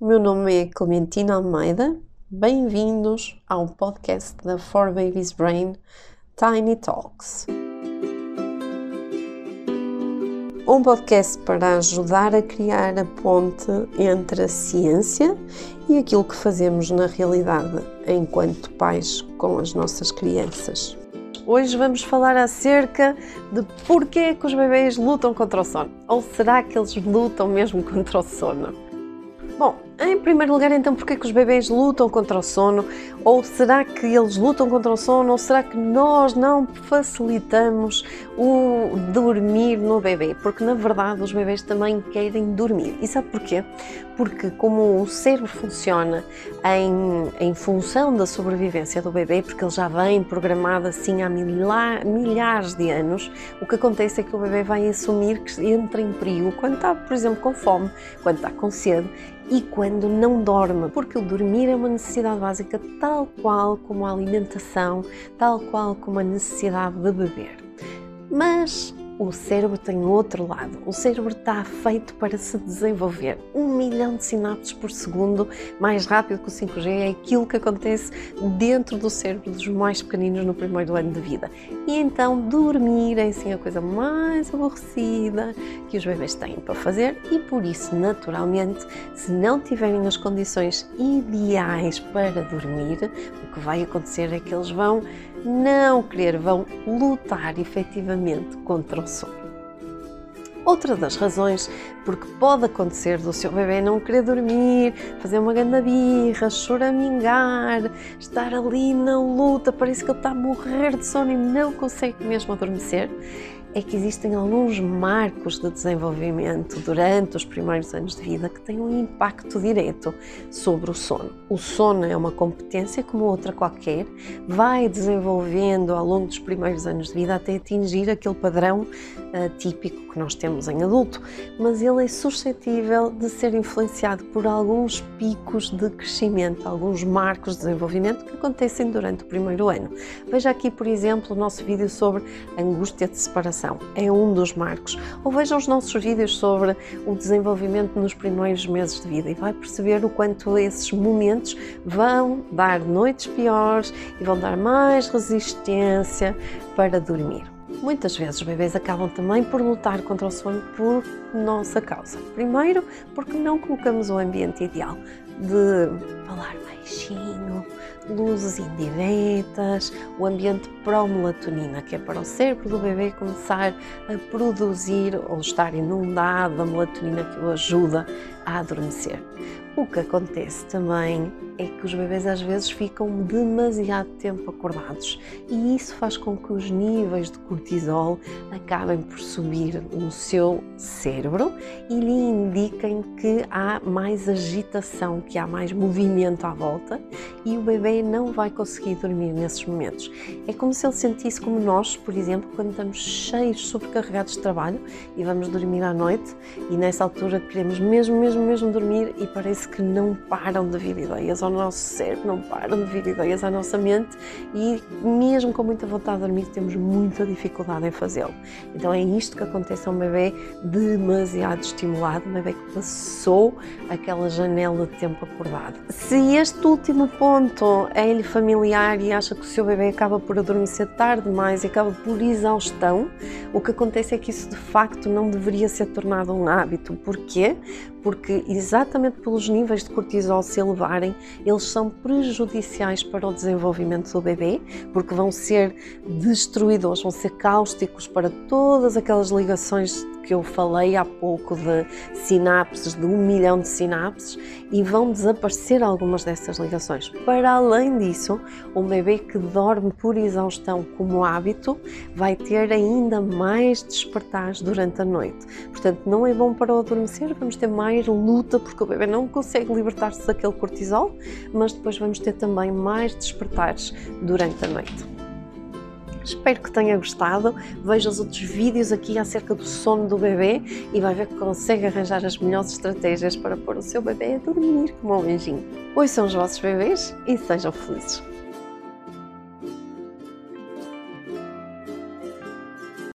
o meu nome é Clementina Almeida. Bem-vindos ao podcast da For Babies Brain Tiny Talks. Um podcast para ajudar a criar a ponte entre a ciência e aquilo que fazemos na realidade enquanto pais com as nossas crianças. Hoje vamos falar acerca de porquê que os bebês lutam contra o sono. Ou será que eles lutam mesmo contra o sono? Bom, em primeiro lugar, então, porquê que os bebês lutam contra o sono? Ou será que eles lutam contra o sono? Ou será que nós não facilitamos o dormir no bebê? Porque, na verdade, os bebês também querem dormir. E sabe porquê? Porque como o cérebro funciona em, em função da sobrevivência do bebê, porque ele já vem programado assim há milhares de anos, o que acontece é que o bebê vai assumir que entra em perigo quando está, por exemplo, com fome, quando está com sede e quando não dorme, porque o dormir é uma necessidade básica, tal qual como a alimentação, tal qual como a necessidade de beber. Mas o cérebro tem outro lado. O cérebro está feito para se desenvolver. Um milhão de sinapses por segundo, mais rápido que o 5G, é aquilo que acontece dentro do cérebro dos mais pequeninos no primeiro ano de vida. E então dormir é sim a coisa mais aborrecida que os bebês têm para fazer e por isso, naturalmente, se não tiverem as condições ideais para dormir, o que vai acontecer é que eles vão não querer, vão lutar efetivamente contra o sono. Outra das razões porque pode acontecer do seu bebê não querer dormir, fazer uma grande birra, choramingar, estar ali na luta, parece que ele está a morrer de sono e não consegue mesmo adormecer, é que existem alguns marcos de desenvolvimento durante os primeiros anos de vida que têm um impacto direto sobre o sono. O sono é uma competência como outra qualquer, vai desenvolvendo ao longo dos primeiros anos de vida até atingir aquele padrão uh, típico que nós temos em adulto, mas ele é suscetível de ser influenciado por alguns picos de crescimento, alguns marcos de desenvolvimento que acontecem durante o primeiro ano. Veja aqui, por exemplo, o nosso vídeo sobre angústia de separação é um dos marcos. Ou veja os nossos vídeos sobre o desenvolvimento nos primeiros meses de vida e vai perceber o quanto esses momentos vão dar noites piores e vão dar mais resistência para dormir. Muitas vezes os bebês acabam também por lutar contra o sono por nossa causa. Primeiro, porque não colocamos o ambiente ideal de falar baixinho, luzes indiretas, o ambiente pró-melatonina, que é para o cérebro do bebê começar a produzir ou estar inundado da melatonina que o ajuda a adormecer. O que acontece também é que os bebês às vezes ficam demasiado tempo acordados e isso faz com que os níveis de cortisol acabem por subir no seu cérebro e lhe indiquem que há mais agitação, que há mais movimento à volta e o bebê não vai conseguir dormir nesses momentos. É como se ele sentisse como nós, por exemplo, quando estamos cheios, sobrecarregados de trabalho e vamos dormir à noite e nessa altura queremos mesmo, mesmo, mesmo dormir e parece que não param de vir ideias ao nosso cérebro, não param de vir ideias à nossa mente e, mesmo com muita vontade de dormir, temos muita dificuldade em fazê-lo. Então, é isto que acontece a um bebê demasiado estimulado, um bebê que passou aquela janela de tempo acordado. Se este último ponto é-lhe familiar e acha que o seu bebê acaba por adormecer tarde demais e acaba por exaustão, o que acontece é que isso de facto não deveria ser tornado um hábito. Porquê? Porque exatamente pelos níveis de cortisol se elevarem, eles são prejudiciais para o desenvolvimento do bebê, porque vão ser destruidores, vão ser cáusticos para todas aquelas ligações que eu falei há pouco de sinapses, de um milhão de sinapses, e vão desaparecer algumas dessas ligações. Para além disso, um bebê que dorme por exaustão como hábito vai ter ainda mais despertares durante a noite. Portanto, não é bom para o adormecer, vamos ter mais luta porque o bebê não consegue libertar-se daquele cortisol, mas depois vamos ter também mais despertares durante a noite. Espero que tenha gostado. Veja os outros vídeos aqui acerca do sono do bebê e vai ver que consegue arranjar as melhores estratégias para pôr o seu bebê a dormir como um anjinho. Hoje são os vossos bebês e sejam felizes.